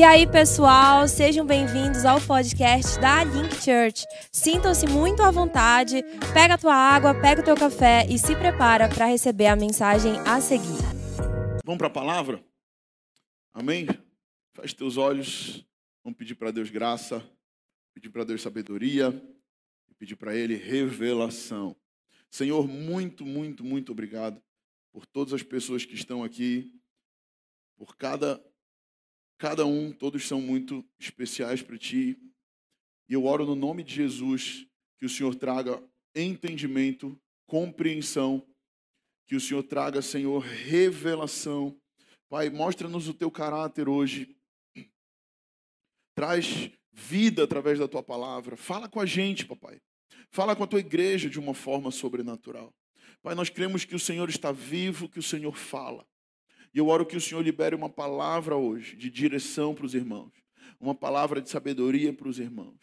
E aí, pessoal, sejam bem-vindos ao podcast da Link Church. Sintam-se muito à vontade, pega a tua água, pega o teu café e se prepara para receber a mensagem a seguir. Vamos para a palavra? Amém? Feche teus olhos, vamos pedir para Deus graça, pedir para Deus sabedoria, pedir para Ele revelação. Senhor, muito, muito, muito obrigado por todas as pessoas que estão aqui, por cada Cada um, todos são muito especiais para ti. E eu oro no nome de Jesus que o Senhor traga entendimento, compreensão, que o Senhor traga, Senhor, revelação. Pai, mostra-nos o teu caráter hoje. Traz vida através da tua palavra. Fala com a gente, papai. Fala com a tua igreja de uma forma sobrenatural. Pai, nós cremos que o Senhor está vivo, que o Senhor fala. E eu oro que o Senhor libere uma palavra hoje de direção para os irmãos, uma palavra de sabedoria para os irmãos.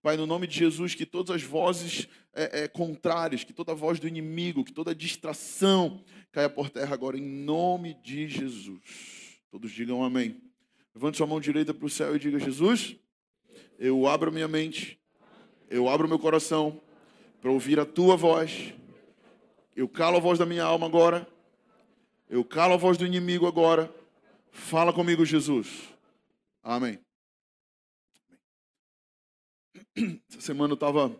Pai, no nome de Jesus, que todas as vozes é, é, contrárias, que toda voz do inimigo, que toda distração caia por terra agora, em nome de Jesus. Todos digam amém. Levante sua mão direita para o céu e diga: Jesus, eu abro minha mente, eu abro meu coração para ouvir a tua voz. Eu calo a voz da minha alma agora eu calo a voz do inimigo agora. Fala comigo, Jesus. Amém. Essa semana eu estava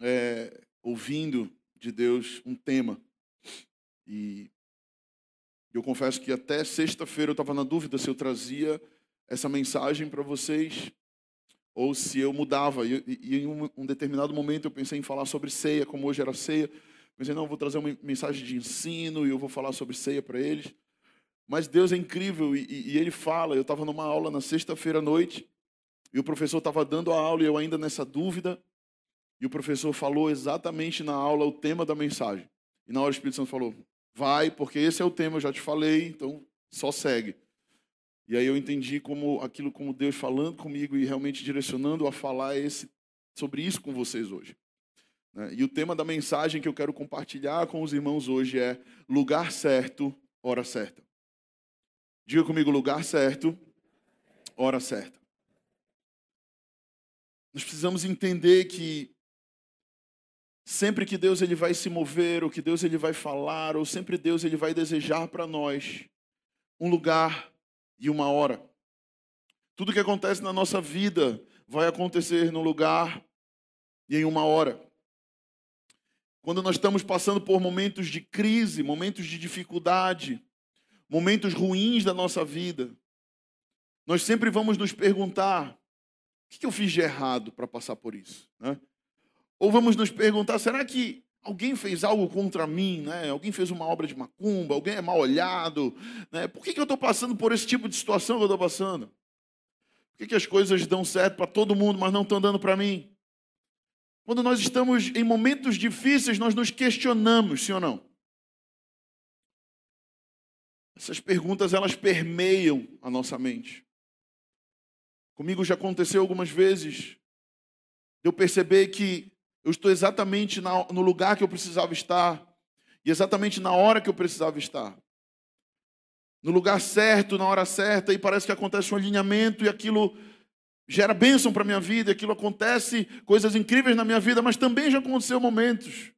é, ouvindo de Deus um tema. E eu confesso que até sexta-feira eu estava na dúvida se eu trazia essa mensagem para vocês ou se eu mudava. E, e, em um, determinado momento eu pensei em falar sobre ceia, como hoje era ceia. Pensei, não, vou trazer uma mensagem de ensino e eu vou falar sobre ceia para eles. Mas Deus é incrível e, e Ele fala. Eu estava numa aula na sexta-feira à noite e o professor estava dando a aula e eu ainda nessa dúvida. E o professor falou exatamente na aula o tema da mensagem. E na hora o Espírito Santo falou: vai, porque esse é o tema, eu já te falei, então só segue. E aí eu entendi como aquilo como Deus falando comigo e realmente direcionando a falar esse, sobre isso com vocês hoje. Né? E o tema da mensagem que eu quero compartilhar com os irmãos hoje é lugar certo, hora certa. Diga comigo, lugar certo, hora certa. Nós precisamos entender que sempre que Deus ele vai se mover, ou que Deus ele vai falar, ou sempre Deus ele vai desejar para nós um lugar e uma hora. Tudo que acontece na nossa vida vai acontecer no lugar e em uma hora. Quando nós estamos passando por momentos de crise, momentos de dificuldade, momentos ruins da nossa vida, nós sempre vamos nos perguntar: o que eu fiz de errado para passar por isso? Né? Ou vamos nos perguntar: será que alguém fez algo contra mim? Né? Alguém fez uma obra de macumba? Alguém é mal olhado? Né? Por que, eu estou passando por esse tipo de situação que eu estou passando? Por que as coisas dão certo para todo mundo, mas não estão dando para mim? Quando nós estamos em momentos difíceis, nós nos questionamos, sim ou não? Essas perguntas elas permeiam a nossa mente. Comigo já aconteceu algumas vezes eu perceber que eu estou exatamente no lugar que eu precisava estar e exatamente na hora que eu precisava estar. No lugar certo, na hora certa, e parece que acontece um alinhamento e aquilo gera bênção para a minha vida, aquilo acontece, coisas incríveis na minha vida, mas também já aconteceu momentos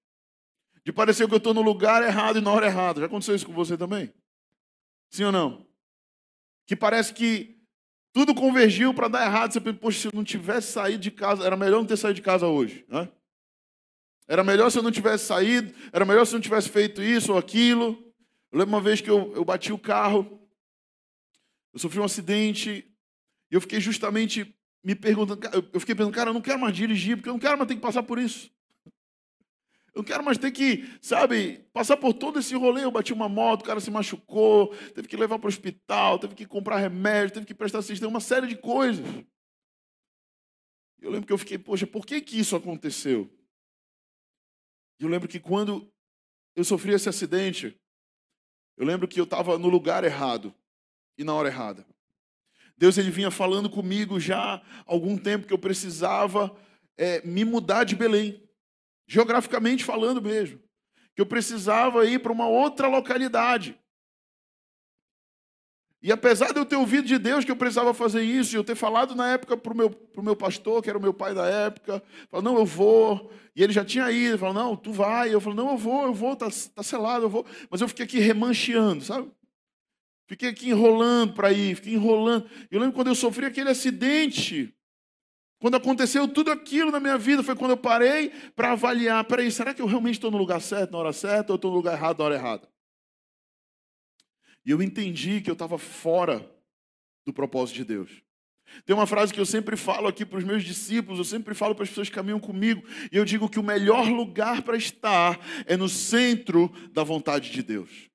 de parecer que eu estou no lugar errado e na hora errada. Já aconteceu isso com você também? Sim ou não? Que parece que tudo convergiu para dar errado. Você pensa, poxa, se eu não tivesse saído de casa, era melhor não ter saído de casa hoje. Né? Era melhor se eu não tivesse saído, era melhor se eu não tivesse feito isso ou aquilo. Eu lembro uma vez que eu, eu bati o carro, eu sofri um acidente, e eu fiquei justamente me perguntando, eu fiquei pensando, cara, eu não quero mais dirigir, porque eu não quero mais ter que passar por isso. Eu não quero mais ter que, sabe, passar por todo esse rolê. Eu bati uma moto, o cara se machucou, teve que levar para o hospital, teve que comprar remédio, teve que prestar assistência, uma série de coisas. Eu lembro que eu fiquei, poxa, por que, que isso aconteceu? E eu lembro que quando eu sofri esse acidente, eu lembro que eu estava no lugar errado e na hora errada. Deus ele vinha falando comigo já há algum tempo que eu precisava é, me mudar de Belém, geograficamente falando mesmo, que eu precisava ir para uma outra localidade. E apesar de eu ter ouvido de Deus que eu precisava fazer isso, e eu ter falado na época para o meu, pro meu pastor, que era o meu pai da época, falou, não, eu vou. E ele já tinha ido, falou, não, tu vai. Eu falei, não, eu vou, eu vou, tá, tá selado, eu vou. Mas eu fiquei aqui remancheando, sabe? Fiquei aqui enrolando para ir, fiquei enrolando. Eu lembro quando eu sofri aquele acidente, quando aconteceu tudo aquilo na minha vida, foi quando eu parei para avaliar: peraí, será que eu realmente estou no lugar certo, na hora certa, ou estou no lugar errado, na hora errada? E eu entendi que eu estava fora do propósito de Deus. Tem uma frase que eu sempre falo aqui para os meus discípulos, eu sempre falo para as pessoas que caminham comigo, e eu digo que o melhor lugar para estar é no centro da vontade de Deus.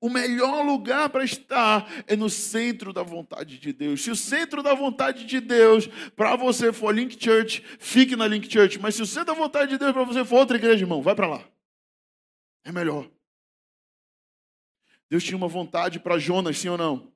O melhor lugar para estar é no centro da vontade de Deus. Se o centro da vontade de Deus para você for Link Church, fique na Link Church. Mas se o centro da vontade de Deus para você for outra igreja, irmão, vai para lá. É melhor. Deus tinha uma vontade para Jonas, sim ou não?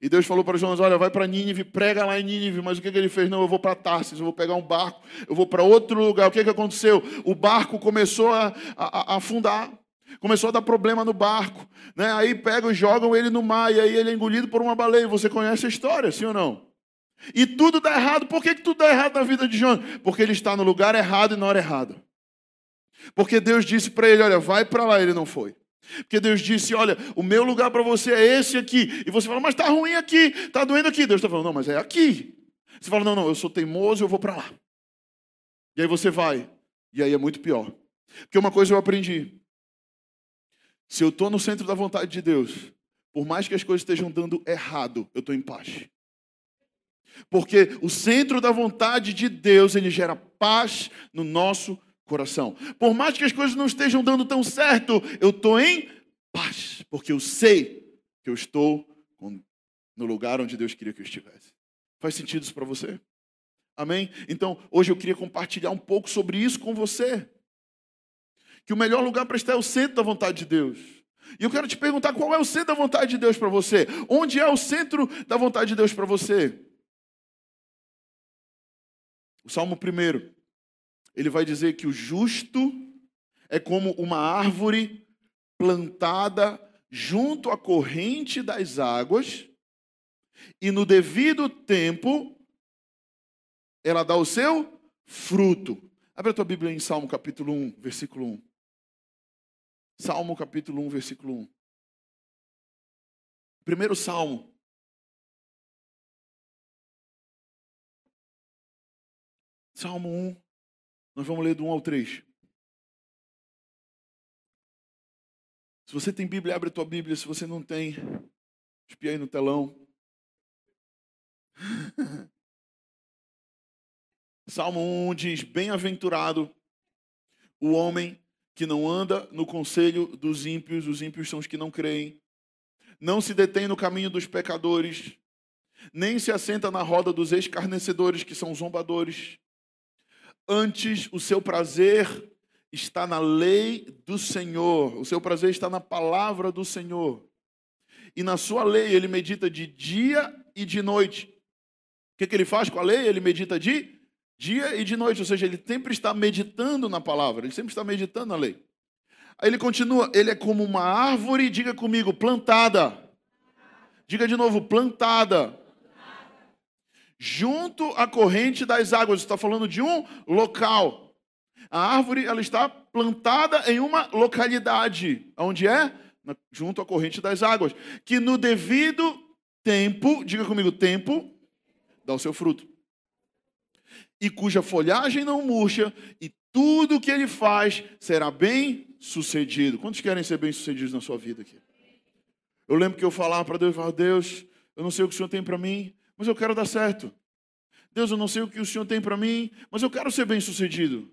E Deus falou para Jonas: Olha, vai para Nínive, prega lá em Nínive. Mas o que, que ele fez? Não, eu vou para Tarsis, eu vou pegar um barco, eu vou para outro lugar. O que, que aconteceu? O barco começou a, a, a afundar, começou a dar problema no barco. Né? Aí pegam jogam ele no mar, e aí ele é engolido por uma baleia. Você conhece a história, sim ou não? E tudo dá errado. Por que, que tudo dá errado na vida de Jonas? Porque ele está no lugar errado e na hora errada. Porque Deus disse para ele: Olha, vai para lá. Ele não foi. Porque Deus disse: Olha, o meu lugar para você é esse aqui. E você fala, mas está ruim aqui, está doendo aqui. Deus está falando, não, mas é aqui. Você fala, não, não, eu sou teimoso, eu vou para lá. E aí você vai. E aí é muito pior. Porque uma coisa eu aprendi: se eu estou no centro da vontade de Deus, por mais que as coisas estejam dando errado, eu estou em paz. Porque o centro da vontade de Deus, ele gera paz no nosso coração. Por mais que as coisas não estejam dando tão certo, eu estou em paz, porque eu sei que eu estou no lugar onde Deus queria que eu estivesse. Faz sentido isso para você? Amém? Então, hoje eu queria compartilhar um pouco sobre isso com você. Que o melhor lugar para estar é o centro da vontade de Deus. E eu quero te perguntar qual é o centro da vontade de Deus para você? Onde é o centro da vontade de Deus para você? O Salmo 1 ele vai dizer que o justo é como uma árvore plantada junto à corrente das águas, e no devido tempo ela dá o seu fruto. Abre a tua Bíblia em Salmo capítulo 1, versículo 1. Salmo capítulo 1, versículo 1. Primeiro salmo. Salmo 1, nós vamos ler do 1 ao 3. Se você tem Bíblia, abre a tua Bíblia. Se você não tem, espia aí no telão. Salmo 1 diz: Bem-aventurado o homem que não anda no conselho dos ímpios, os ímpios são os que não creem, não se detém no caminho dos pecadores, nem se assenta na roda dos escarnecedores, que são zombadores. Antes, o seu prazer está na lei do Senhor, o seu prazer está na palavra do Senhor. E na sua lei ele medita de dia e de noite. O que, que ele faz com a lei? Ele medita de dia e de noite, ou seja, ele sempre está meditando na palavra, ele sempre está meditando na lei. Aí ele continua, ele é como uma árvore, diga comigo, plantada. Diga de novo, plantada junto à corrente das águas. Está falando de um local. A árvore ela está plantada em uma localidade, onde é junto à corrente das águas, que no devido tempo, diga comigo, tempo, dá o seu fruto. E cuja folhagem não murcha, e tudo que ele faz será bem sucedido. Quantos querem ser bem sucedidos na sua vida aqui? Eu lembro que eu falava para Deus, falava, Deus, eu não sei o que o Senhor tem para mim, mas eu quero dar certo. Deus, eu não sei o que o Senhor tem para mim, mas eu quero ser bem sucedido.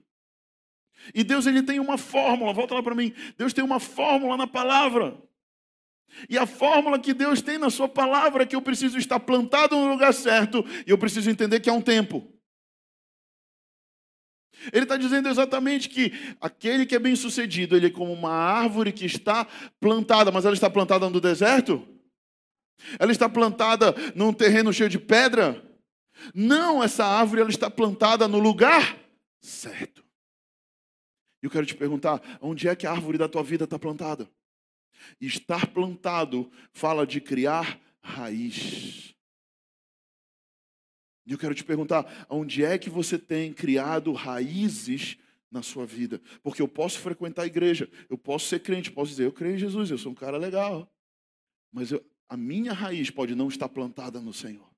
E Deus ele tem uma fórmula, volta lá para mim. Deus tem uma fórmula na palavra. E a fórmula que Deus tem na sua palavra é que eu preciso estar plantado no lugar certo e eu preciso entender que há um tempo. Ele está dizendo exatamente que aquele que é bem sucedido, ele é como uma árvore que está plantada, mas ela está plantada no deserto? Ela está plantada num terreno cheio de pedra? Não, essa árvore ela está plantada no lugar certo. E eu quero te perguntar, onde é que a árvore da tua vida está plantada? Estar plantado fala de criar raiz. E eu quero te perguntar, onde é que você tem criado raízes na sua vida? Porque eu posso frequentar a igreja, eu posso ser crente, posso dizer, eu creio em Jesus, eu sou um cara legal. Mas eu, a minha raiz pode não estar plantada no Senhor.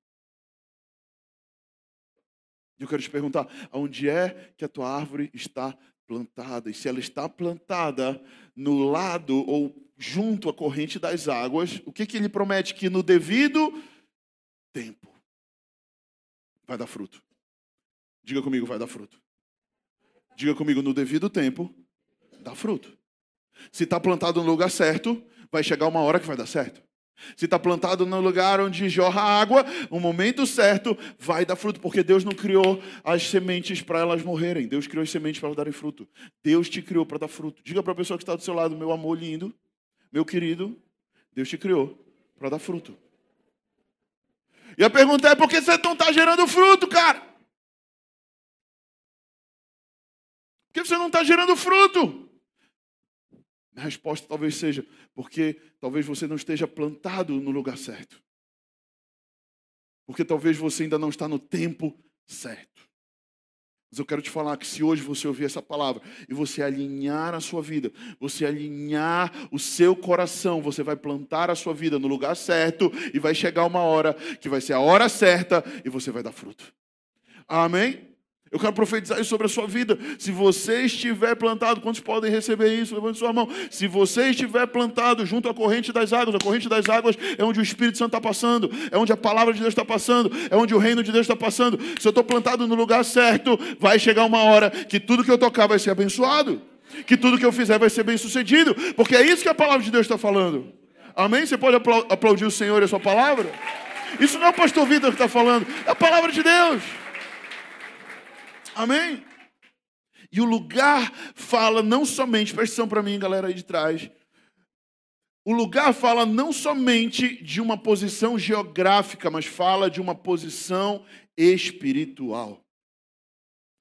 E eu quero te perguntar, onde é que a tua árvore está plantada? E se ela está plantada no lado ou junto à corrente das águas, o que, que ele promete? Que no devido tempo vai dar fruto. Diga comigo, vai dar fruto. Diga comigo, no devido tempo, dá fruto. Se está plantado no lugar certo, vai chegar uma hora que vai dar certo. Se está plantado no lugar onde jorra água, no momento certo vai dar fruto, porque Deus não criou as sementes para elas morrerem. Deus criou as sementes para elas darem fruto. Deus te criou para dar fruto. Diga para a pessoa que está do seu lado, meu amor lindo, meu querido, Deus te criou para dar fruto. E a pergunta é: por que você não está gerando fruto, cara? Por que você não está gerando fruto? A resposta talvez seja porque talvez você não esteja plantado no lugar certo. Porque talvez você ainda não está no tempo certo. Mas eu quero te falar que se hoje você ouvir essa palavra e você alinhar a sua vida, você alinhar o seu coração, você vai plantar a sua vida no lugar certo e vai chegar uma hora que vai ser a hora certa e você vai dar fruto. Amém? Eu quero profetizar isso sobre a sua vida. Se você estiver plantado, quantos podem receber isso? Levante sua mão. Se você estiver plantado junto à corrente das águas, a corrente das águas é onde o Espírito Santo está passando, é onde a palavra de Deus está passando, é onde o reino de Deus está passando. Se eu estou plantado no lugar certo, vai chegar uma hora que tudo que eu tocar vai ser abençoado, que tudo que eu fizer vai ser bem sucedido, porque é isso que a palavra de Deus está falando. Amém? Você pode aplaudir o Senhor e a sua palavra? Isso não é o pastor Vitor que está falando, é a palavra de Deus. Amém? E o lugar fala não somente, presta atenção para mim, galera aí de trás. O lugar fala não somente de uma posição geográfica, mas fala de uma posição espiritual.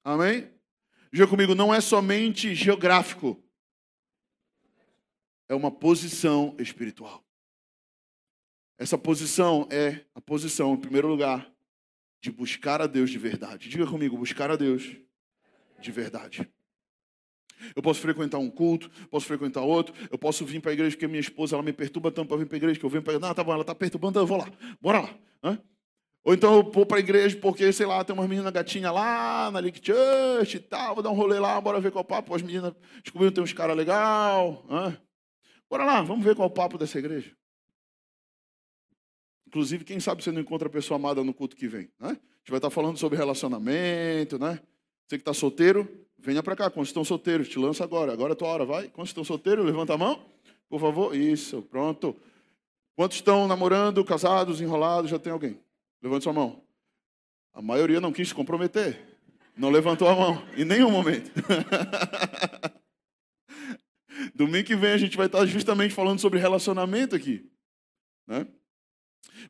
Amém? Diga comigo, não é somente geográfico, é uma posição espiritual. Essa posição é a posição, em primeiro lugar, de buscar a Deus de verdade. Diga comigo, buscar a Deus de verdade. Eu posso frequentar um culto, posso frequentar outro, eu posso vir para a igreja porque minha esposa ela me perturba tanto para vir para a igreja que eu venho para. Não, tá bom, ela está perturbando, eu vou lá, bora lá. Hã? Ou então eu vou para a igreja porque, sei lá, tem umas meninas gatinhas lá na Link Church e tal, vou dar um rolê lá, bora ver qual é o papo. As meninas descobriram que tem uns caras legal. Bora lá, vamos ver qual é o papo dessa igreja. Inclusive, quem sabe você não encontra a pessoa amada no culto que vem, né? A gente vai estar falando sobre relacionamento, né? Você que está solteiro, venha para cá. Quantos estão solteiros? Te lança agora. Agora é a tua hora, vai. Quantos estão solteiros? Levanta a mão. Por favor. Isso, pronto. Quantos estão namorando, casados, enrolados? Já tem alguém? Levante sua mão. A maioria não quis se comprometer. Não levantou a mão. Em nenhum momento. Domingo que vem a gente vai estar justamente falando sobre relacionamento aqui. Né?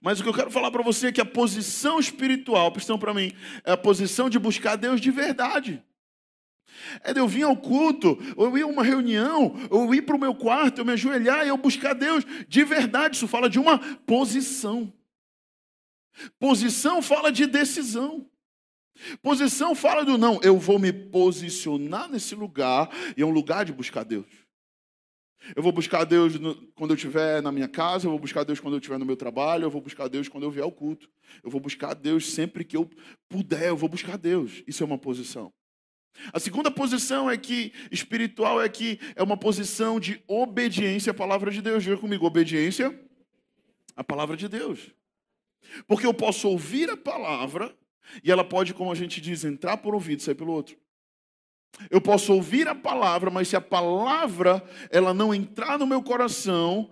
Mas o que eu quero falar para você é que a posição espiritual, prestão para mim, é a posição de buscar Deus de verdade. É de eu vir ao culto, ou ir a uma reunião, ou ir para o meu quarto, eu me ajoelhar e eu buscar Deus de verdade. Isso fala de uma posição. Posição fala de decisão. Posição fala do não, eu vou me posicionar nesse lugar e é um lugar de buscar Deus. Eu vou buscar Deus no, quando eu estiver na minha casa, eu vou buscar Deus quando eu estiver no meu trabalho, eu vou buscar Deus quando eu vier ao culto. Eu vou buscar Deus sempre que eu puder, eu vou buscar Deus. Isso é uma posição. A segunda posição é que espiritual é que é uma posição de obediência à palavra de Deus. Diga comigo, obediência à palavra de Deus. Porque eu posso ouvir a palavra e ela pode, como a gente diz, entrar por um ouvido e sair pelo outro. Eu posso ouvir a palavra, mas se a palavra ela não entrar no meu coração,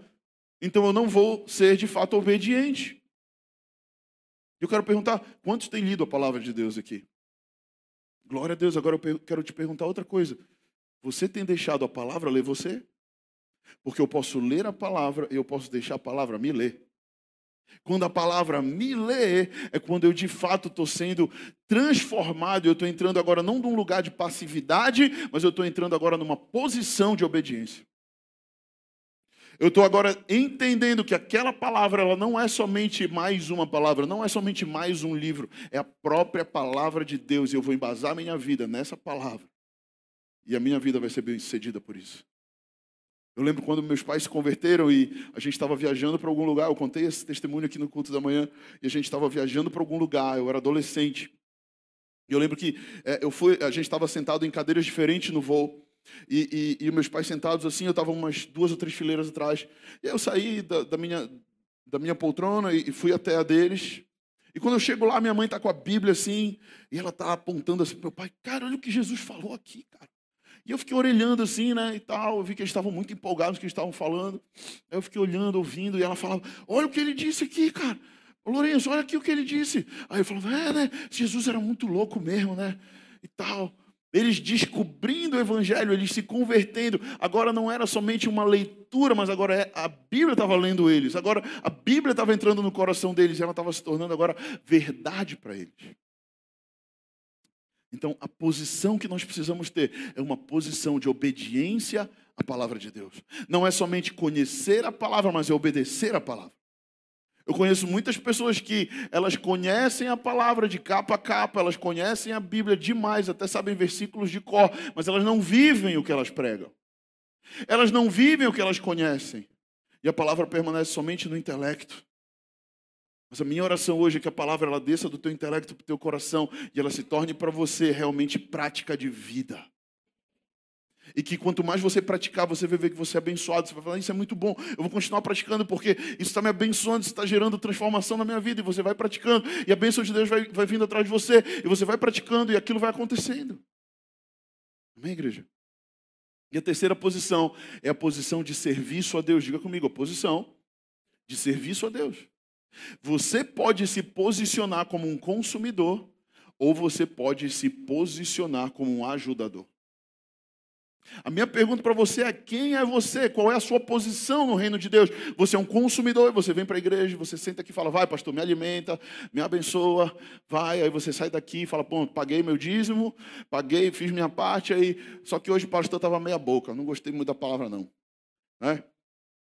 então eu não vou ser de fato obediente. Eu quero perguntar, quantos têm lido a palavra de Deus aqui? Glória a Deus. Agora eu quero te perguntar outra coisa. Você tem deixado a palavra ler você? Porque eu posso ler a palavra e eu posso deixar a palavra me ler. Quando a palavra me lê, é quando eu de fato estou sendo transformado. Eu estou entrando agora não num lugar de passividade, mas eu estou entrando agora numa posição de obediência. Eu estou agora entendendo que aquela palavra ela não é somente mais uma palavra, não é somente mais um livro, é a própria palavra de Deus. E eu vou embasar minha vida nessa palavra. E a minha vida vai ser bem sucedida por isso. Eu lembro quando meus pais se converteram e a gente estava viajando para algum lugar. Eu contei esse testemunho aqui no culto da manhã. E a gente estava viajando para algum lugar. Eu era adolescente. E eu lembro que é, eu fui, a gente estava sentado em cadeiras diferentes no voo. E, e, e meus pais sentados assim, eu estava umas duas ou três fileiras atrás. E eu saí da, da, minha, da minha poltrona e fui até a deles. E quando eu chego lá, minha mãe está com a Bíblia assim, e ela está apontando assim para meu pai: Cara, olha o que Jesus falou aqui, cara. E eu fiquei orelhando assim, né, e tal. Eu vi que eles estavam muito empolgados com o que eles estavam falando. Aí eu fiquei olhando, ouvindo, e ela falava: Olha o que ele disse aqui, cara. Lourenço, olha aqui o que ele disse. Aí eu falava: É, né? Jesus era muito louco mesmo, né? E tal. Eles descobrindo o evangelho, eles se convertendo. Agora não era somente uma leitura, mas agora é, a Bíblia estava lendo eles. Agora a Bíblia estava entrando no coração deles e ela estava se tornando agora verdade para eles. Então, a posição que nós precisamos ter é uma posição de obediência à palavra de Deus. Não é somente conhecer a palavra, mas é obedecer a palavra. Eu conheço muitas pessoas que elas conhecem a palavra de capa a capa, elas conhecem a Bíblia demais, até sabem versículos de cor, mas elas não vivem o que elas pregam. Elas não vivem o que elas conhecem. E a palavra permanece somente no intelecto. Mas a minha oração hoje é que a palavra ela desça do teu intelecto para o teu coração e ela se torne para você realmente prática de vida. E que quanto mais você praticar, você vai ver que você é abençoado. Você vai falar, isso é muito bom, eu vou continuar praticando, porque isso está me abençoando, isso está gerando transformação na minha vida. E você vai praticando, e a bênção de Deus vai, vai vindo atrás de você, e você vai praticando, e aquilo vai acontecendo. Amém, igreja? E a terceira posição é a posição de serviço a Deus. Diga comigo, a posição de serviço a Deus. Você pode se posicionar como um consumidor, ou você pode se posicionar como um ajudador. A minha pergunta para você é: quem é você? Qual é a sua posição no reino de Deus? Você é um consumidor, você vem para a igreja, você senta aqui e fala: vai, pastor, me alimenta, me abençoa, vai. Aí você sai daqui e fala: pô, paguei meu dízimo, paguei, fiz minha parte. Aí, só que hoje o pastor estava meia-boca, não gostei muito da palavra, não. Né?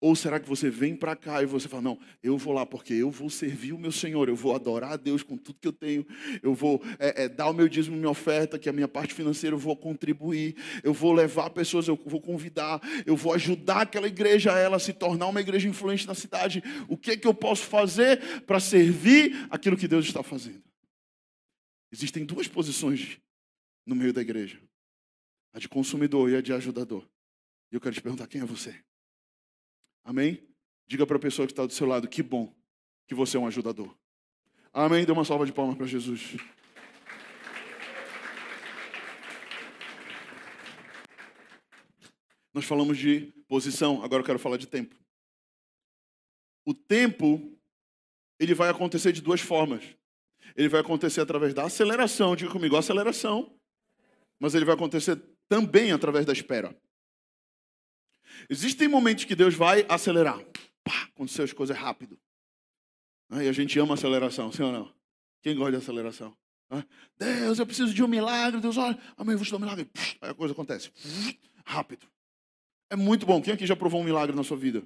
Ou será que você vem para cá e você fala, não, eu vou lá porque eu vou servir o meu Senhor, eu vou adorar a Deus com tudo que eu tenho, eu vou é, é, dar o meu dízimo, minha oferta, que é a minha parte financeira, eu vou contribuir, eu vou levar pessoas, eu vou convidar, eu vou ajudar aquela igreja a ela se tornar uma igreja influente na cidade. O que é que eu posso fazer para servir aquilo que Deus está fazendo? Existem duas posições no meio da igreja: a de consumidor e a de ajudador. E eu quero te perguntar: quem é você? Amém? Diga para a pessoa que está do seu lado: que bom que você é um ajudador. Amém? Dê uma salva de palmas para Jesus. Nós falamos de posição, agora eu quero falar de tempo. O tempo, ele vai acontecer de duas formas. Ele vai acontecer através da aceleração, diga comigo, aceleração. Mas ele vai acontecer também através da espera. Existem momentos que Deus vai acelerar. Pá, acontecer as coisas rápido. E a gente ama aceleração, sim ou não? Quem gosta de aceleração? Deus, eu preciso de um milagre. Deus, olha, eu vou te dar um milagre. Aí a coisa acontece. Rápido. É muito bom. Quem aqui já provou um milagre na sua vida?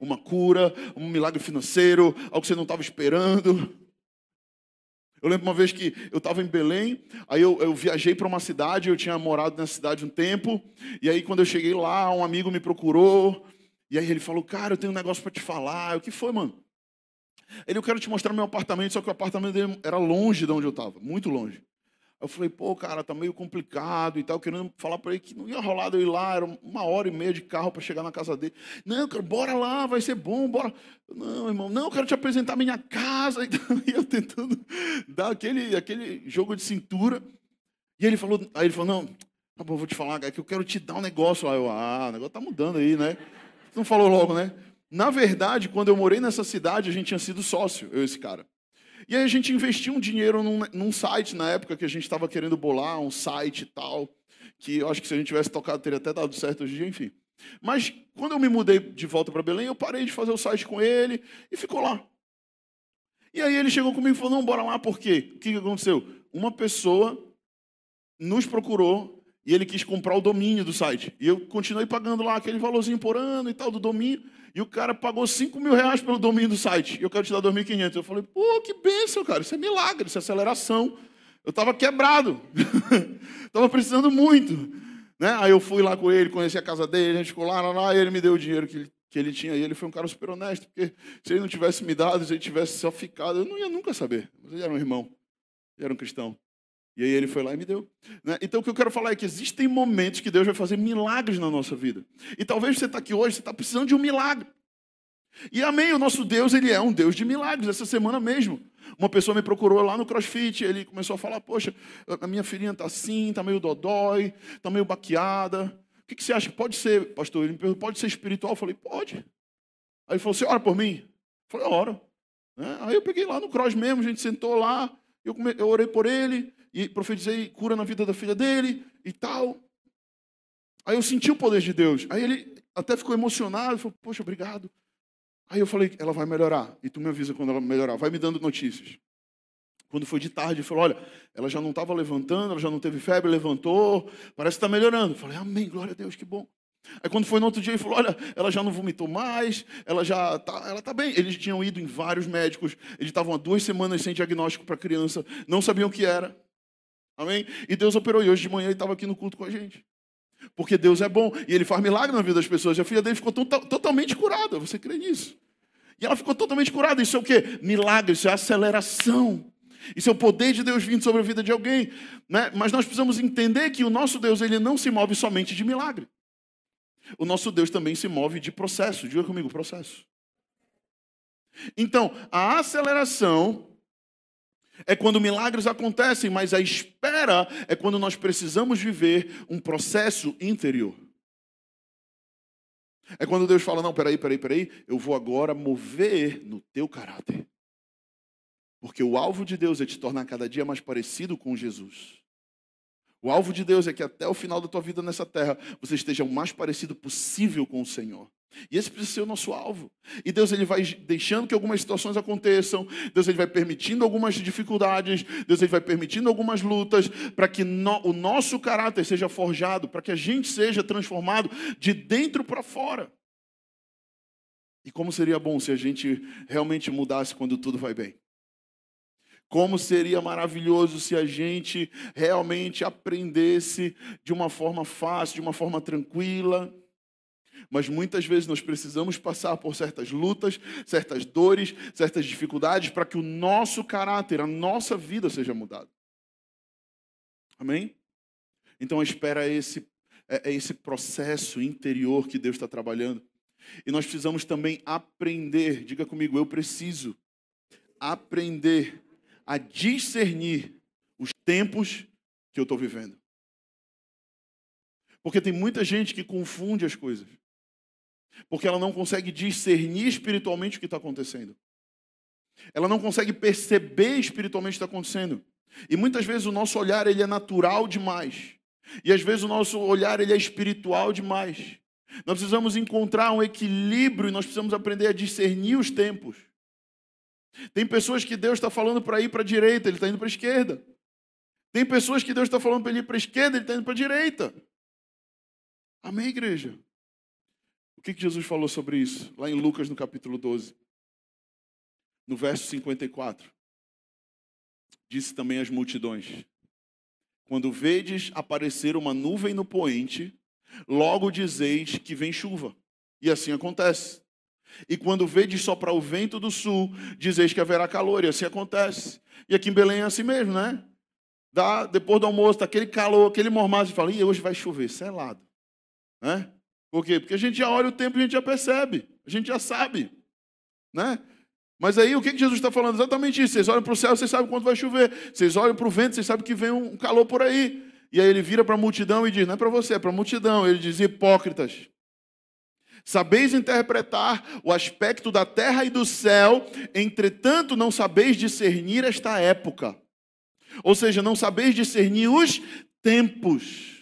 Uma cura, um milagre financeiro, algo que você não estava esperando. Eu lembro uma vez que eu estava em Belém, aí eu, eu viajei para uma cidade, eu tinha morado nessa cidade um tempo, e aí quando eu cheguei lá, um amigo me procurou, e aí ele falou, cara, eu tenho um negócio para te falar. O que foi, mano? Ele, eu quero te mostrar meu apartamento, só que o apartamento dele era longe de onde eu estava, muito longe. Eu falei, pô, cara, tá meio complicado e tal, querendo falar para ele que não ia rolar eu ir lá, era uma hora e meia de carro para chegar na casa dele. Não, cara, bora lá, vai ser bom, bora. Não, irmão, não, eu quero te apresentar minha casa. E eu tentando dar aquele, aquele jogo de cintura. E ele falou, aí ele falou, não, tá bom, vou te falar, cara, que eu quero te dar um negócio. Aí eu, ah, o negócio tá mudando aí, né? Você não falou logo, né? Na verdade, quando eu morei nessa cidade, a gente tinha sido sócio, eu e esse cara. E aí a gente investiu um dinheiro num, num site na época que a gente estava querendo bolar, um site e tal, que eu acho que se a gente tivesse tocado teria até dado certo hoje em dia, enfim. Mas quando eu me mudei de volta para Belém, eu parei de fazer o site com ele e ficou lá. E aí ele chegou comigo e falou: não, bora lá, por quê? O que aconteceu? Uma pessoa nos procurou E ele quis comprar o domínio do site. E eu continuei pagando lá aquele valorzinho por ano e tal do domínio. E o cara pagou 5 mil reais pelo domínio do site. E eu quero te dar 2.500. Eu falei, pô, que bênção, cara. Isso é milagre, isso é aceleração. Eu estava quebrado. Estava precisando muito. Né? Aí eu fui lá com ele, conheci a casa dele, a gente ficou lá, lá, lá ele me deu o dinheiro que que ele tinha. E ele foi um cara super honesto, porque se ele não tivesse me dado, se ele tivesse só ficado, eu não ia nunca saber. Mas ele era um irmão, ele era um cristão. E aí ele foi lá e me deu. Né? Então o que eu quero falar é que existem momentos que Deus vai fazer milagres na nossa vida. E talvez você está aqui hoje, você está precisando de um milagre. E amém, o nosso Deus, ele é um Deus de milagres. Essa semana mesmo, uma pessoa me procurou lá no CrossFit, ele começou a falar, poxa, a minha filhinha está assim, está meio dodói, está meio baqueada. O que, que você acha? Pode ser, pastor? Ele me perguntou, pode ser espiritual? Eu falei, pode. Aí ele falou, você ora por mim? Eu falei, oro. Né? Aí eu peguei lá no cross mesmo, a gente sentou lá, eu, eu orei por ele, e profetizei cura na vida da filha dele e tal. Aí eu senti o poder de Deus. Aí ele até ficou emocionado, falou, poxa, obrigado. Aí eu falei, ela vai melhorar. E tu me avisa quando ela melhorar. Vai me dando notícias. Quando foi de tarde, ele falou, olha, ela já não estava levantando, ela já não teve febre, levantou, parece que está melhorando. Eu falei, amém, glória a Deus, que bom. Aí quando foi no outro dia, ele falou: Olha, ela já não vomitou mais, ela já está ela tá bem. Eles tinham ido em vários médicos, eles estavam há duas semanas sem diagnóstico para a criança, não sabiam o que era. Amém? E Deus operou. E hoje de manhã ele estava aqui no culto com a gente. Porque Deus é bom e ele faz milagre na vida das pessoas. E a filha dele ficou totalmente curada. Você crê nisso? E ela ficou totalmente curada. Isso é o quê? Milagre, isso é aceleração. Isso é o poder de Deus vindo sobre a vida de alguém. Né? Mas nós precisamos entender que o nosso Deus ele não se move somente de milagre. O nosso Deus também se move de processo. Diga comigo, processo. Então, a aceleração é quando milagres acontecem, mas a espera é quando nós precisamos viver um processo interior. É quando Deus fala: não, peraí, peraí, peraí, eu vou agora mover no teu caráter. Porque o alvo de Deus é te tornar cada dia mais parecido com Jesus. O alvo de Deus é que até o final da tua vida nessa terra você esteja o mais parecido possível com o Senhor. E esse precisa ser o nosso alvo. E Deus ele vai deixando que algumas situações aconteçam, Deus ele vai permitindo algumas dificuldades, Deus ele vai permitindo algumas lutas para que no, o nosso caráter seja forjado, para que a gente seja transformado de dentro para fora. E como seria bom se a gente realmente mudasse quando tudo vai bem? Como seria maravilhoso se a gente realmente aprendesse de uma forma fácil, de uma forma tranquila. Mas muitas vezes nós precisamos passar por certas lutas, certas dores, certas dificuldades para que o nosso caráter, a nossa vida seja mudada. Amém? Então espera esse, é, é esse processo interior que Deus está trabalhando. E nós precisamos também aprender, diga comigo, eu preciso aprender a discernir os tempos que eu estou vivendo. Porque tem muita gente que confunde as coisas porque ela não consegue discernir espiritualmente o que está acontecendo. Ela não consegue perceber espiritualmente o que está acontecendo. E muitas vezes o nosso olhar ele é natural demais. E às vezes o nosso olhar ele é espiritual demais. Nós precisamos encontrar um equilíbrio e nós precisamos aprender a discernir os tempos. Tem pessoas que Deus está falando para ir para a direita, ele está indo para a esquerda. Tem pessoas que Deus está falando para ele ir para a esquerda, ele está indo para a direita. Amém, igreja? O que Jesus falou sobre isso? Lá em Lucas, no capítulo 12, no verso 54. Disse também às multidões: Quando vedes aparecer uma nuvem no poente, logo dizeis que vem chuva. E assim acontece. E quando vedes soprar o vento do sul, dizeis que haverá calor, e assim acontece. E aqui em Belém é assim mesmo, né? Dá, depois do almoço, tá aquele calor, aquele mormaço, e fala, e hoje vai chover, selado. Né? Por quê? Porque a gente já olha o tempo e a gente já percebe, a gente já sabe. Né? Mas aí o que Jesus está falando? Exatamente isso. Vocês olham para o céu, vocês sabem quando vai chover. Vocês olham para o vento, vocês sabem que vem um calor por aí. E aí ele vira para a multidão e diz: Não é para você, é para a multidão. Ele diz: Hipócritas. Sabeis interpretar o aspecto da terra e do céu, entretanto não sabeis discernir esta época. Ou seja, não sabeis discernir os tempos.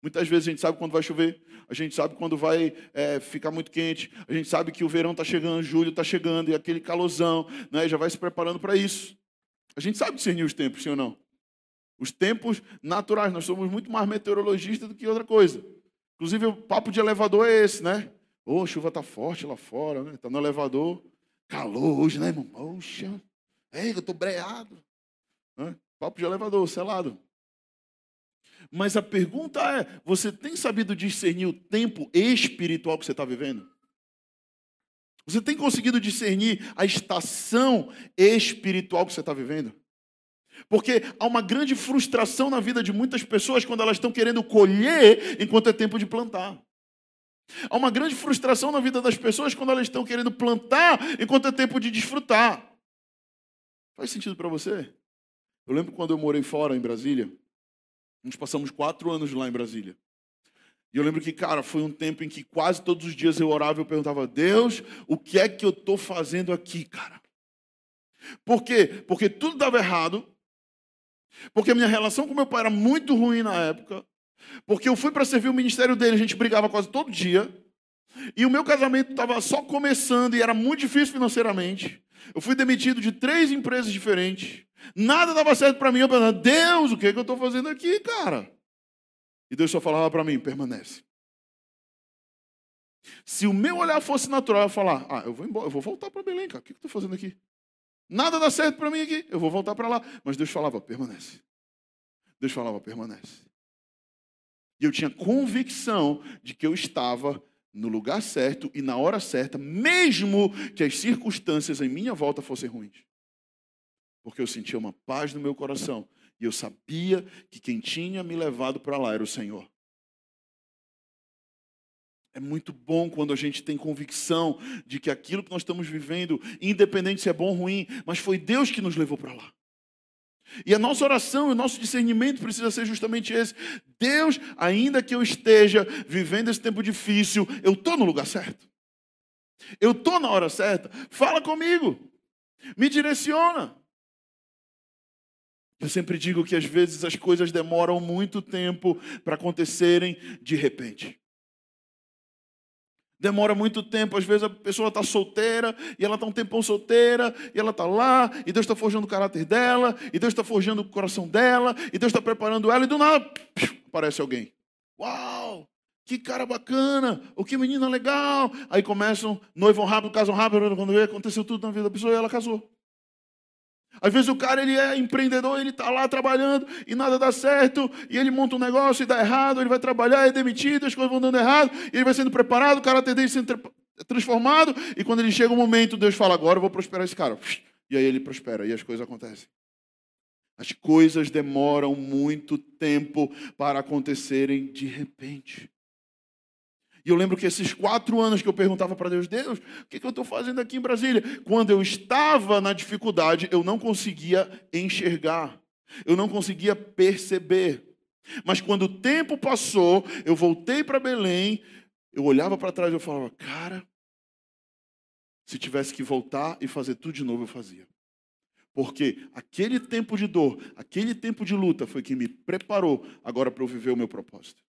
Muitas vezes a gente sabe quando vai chover, a gente sabe quando vai é, ficar muito quente, a gente sabe que o verão está chegando, julho está chegando, e aquele calorzão, né, já vai se preparando para isso. A gente sabe discernir os tempos, sim ou não? Os tempos naturais, nós somos muito mais meteorologistas do que outra coisa. Inclusive, o papo de elevador é esse, né? Ô, oh, chuva tá forte lá fora, né? Tá no elevador. Calor hoje, né, irmão? Poxa, é, eu tô breado. Né? Papo de elevador, selado. Mas a pergunta é: você tem sabido discernir o tempo espiritual que você está vivendo? Você tem conseguido discernir a estação espiritual que você está vivendo? Porque há uma grande frustração na vida de muitas pessoas quando elas estão querendo colher enquanto é tempo de plantar. Há uma grande frustração na vida das pessoas quando elas estão querendo plantar enquanto é tempo de desfrutar. Faz sentido para você? Eu lembro quando eu morei fora, em Brasília. Nós passamos quatro anos lá em Brasília. E eu lembro que, cara, foi um tempo em que quase todos os dias eu orava e eu perguntava, Deus, o que é que eu estou fazendo aqui, cara? Por quê? Porque tudo dava errado, porque a minha relação com meu pai era muito ruim na época. Porque eu fui para servir o ministério dele, a gente brigava quase todo dia. E o meu casamento estava só começando e era muito difícil financeiramente. Eu fui demitido de três empresas diferentes. Nada dava certo para mim. Eu pensava, Deus, o que, é que eu estou fazendo aqui, cara? E Deus só falava para mim, permanece. Se o meu olhar fosse natural, eu falar, ah, eu vou embora, eu vou voltar para Belém, cara. O que eu estou fazendo aqui? Nada dá certo para mim aqui, eu vou voltar para lá. Mas Deus falava, permanece. Deus falava, permanece. E eu tinha convicção de que eu estava no lugar certo e na hora certa, mesmo que as circunstâncias em minha volta fossem ruins. Porque eu sentia uma paz no meu coração e eu sabia que quem tinha me levado para lá era o Senhor. É muito bom quando a gente tem convicção de que aquilo que nós estamos vivendo, independente se é bom ou ruim, mas foi Deus que nos levou para lá. E a nossa oração, o nosso discernimento precisa ser justamente esse. Deus, ainda que eu esteja vivendo esse tempo difícil, eu estou no lugar certo. Eu estou na hora certa. Fala comigo. Me direciona. Eu sempre digo que às vezes as coisas demoram muito tempo para acontecerem de repente. Demora muito tempo, às vezes a pessoa está solteira, e ela está um tempão solteira, e ela está lá, e Deus está forjando o caráter dela, e Deus está forjando o coração dela, e Deus está preparando ela, e do nada aparece alguém. Uau! Que cara bacana! O que menina legal! Aí começam, noivam rápido, casam rápido, quando vê, aconteceu tudo na vida da pessoa e ela casou. Às vezes o cara ele é empreendedor, ele está lá trabalhando e nada dá certo, e ele monta um negócio e dá errado, ele vai trabalhar, é demitido, as coisas vão dando errado, e ele vai sendo preparado, o cara dele sendo transformado, e quando ele chega o um momento, Deus fala: agora eu vou prosperar esse cara. E aí ele prospera, e as coisas acontecem. As coisas demoram muito tempo para acontecerem de repente. E eu lembro que esses quatro anos que eu perguntava para Deus, Deus, o que, que eu estou fazendo aqui em Brasília? Quando eu estava na dificuldade, eu não conseguia enxergar, eu não conseguia perceber. Mas quando o tempo passou, eu voltei para Belém, eu olhava para trás e eu falava, cara, se tivesse que voltar e fazer tudo de novo, eu fazia. Porque aquele tempo de dor, aquele tempo de luta foi que me preparou agora para eu viver o meu propósito.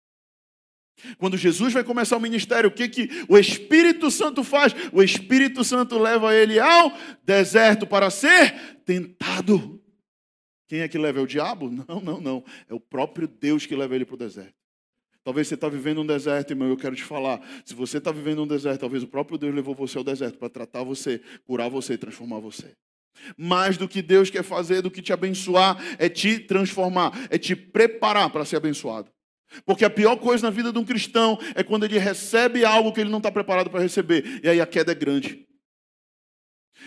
Quando Jesus vai começar o ministério, o que, que o Espírito Santo faz? O Espírito Santo leva ele ao deserto para ser tentado. Quem é que leva? É o diabo? Não, não, não. É o próprio Deus que leva ele para o deserto. Talvez você está vivendo um deserto, irmão, eu quero te falar. Se você está vivendo um deserto, talvez o próprio Deus levou você ao deserto para tratar você, curar você transformar você. Mais do que Deus quer fazer, do que te abençoar, é te transformar, é te preparar para ser abençoado. Porque a pior coisa na vida de um cristão é quando ele recebe algo que ele não está preparado para receber. E aí a queda é grande.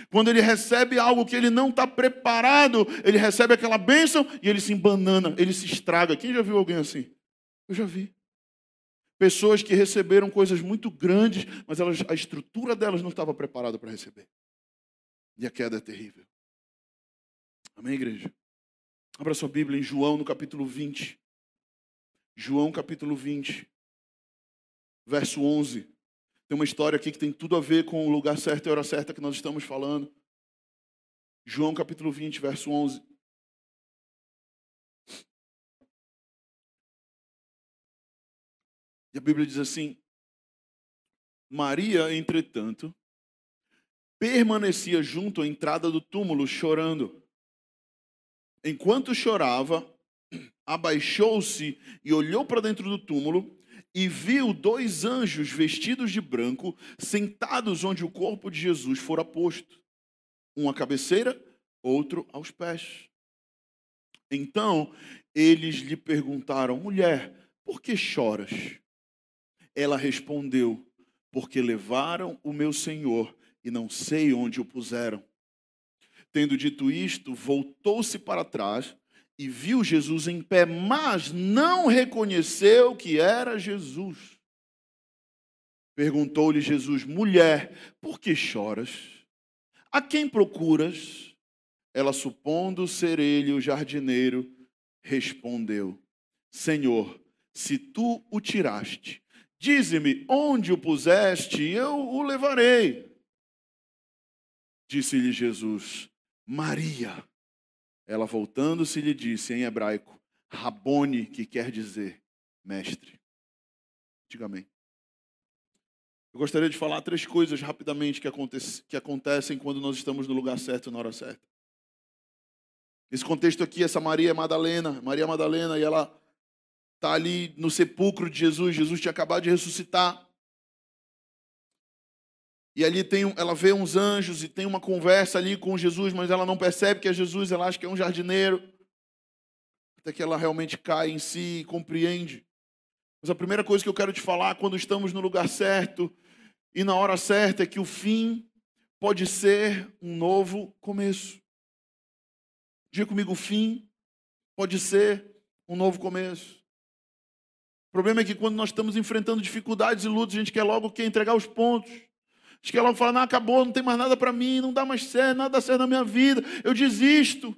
Quando ele recebe algo que ele não está preparado, ele recebe aquela bênção e ele se embanana, ele se estraga. Quem já viu alguém assim? Eu já vi. Pessoas que receberam coisas muito grandes, mas elas, a estrutura delas não estava preparada para receber. E a queda é terrível. Amém, igreja? Abra sua Bíblia em João, no capítulo 20. João capítulo 20, verso 11. Tem uma história aqui que tem tudo a ver com o lugar certo e a hora certa que nós estamos falando. João capítulo 20, verso 11. E a Bíblia diz assim: Maria, entretanto, permanecia junto à entrada do túmulo chorando. Enquanto chorava, abaixou-se e olhou para dentro do túmulo e viu dois anjos vestidos de branco sentados onde o corpo de Jesus fora posto, um à cabeceira, outro aos pés. Então eles lhe perguntaram: mulher, por que choras? Ela respondeu: porque levaram o meu senhor e não sei onde o puseram. Tendo dito isto, voltou-se para trás e viu Jesus em pé, mas não reconheceu que era Jesus. Perguntou-lhe Jesus: Mulher, por que choras? A quem procuras? Ela, supondo ser ele o jardineiro, respondeu: Senhor, se tu o tiraste, dize-me onde o puseste, e eu o levarei. Disse-lhe Jesus: Maria. Ela voltando-se lhe disse em hebraico, Rabone, que quer dizer mestre. Diga amém. Eu gostaria de falar três coisas rapidamente que, acontece, que acontecem quando nós estamos no lugar certo na hora certa. Esse contexto aqui, essa Maria Madalena, Maria Madalena, e ela está ali no sepulcro de Jesus. Jesus tinha acabado de ressuscitar. E ali tem, ela vê uns anjos e tem uma conversa ali com Jesus, mas ela não percebe que é Jesus, ela acha que é um jardineiro. Até que ela realmente cai em si e compreende. Mas a primeira coisa que eu quero te falar quando estamos no lugar certo e na hora certa é que o fim pode ser um novo começo. Diga comigo, o fim pode ser um novo começo. O problema é que quando nós estamos enfrentando dificuldades e lutas, a gente quer logo quer entregar os pontos. Acho que ela fala, não, acabou, não tem mais nada para mim, não dá mais certo, nada dá certo na minha vida, eu desisto.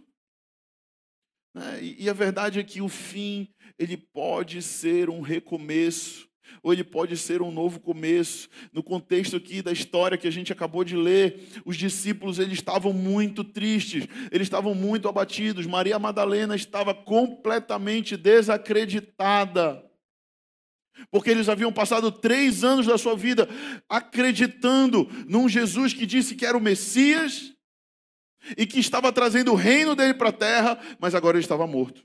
Né? E a verdade é que o fim, ele pode ser um recomeço, ou ele pode ser um novo começo. No contexto aqui da história que a gente acabou de ler, os discípulos eles estavam muito tristes, eles estavam muito abatidos. Maria Madalena estava completamente desacreditada. Porque eles haviam passado três anos da sua vida acreditando num Jesus que disse que era o Messias e que estava trazendo o reino dele para a terra, mas agora ele estava morto.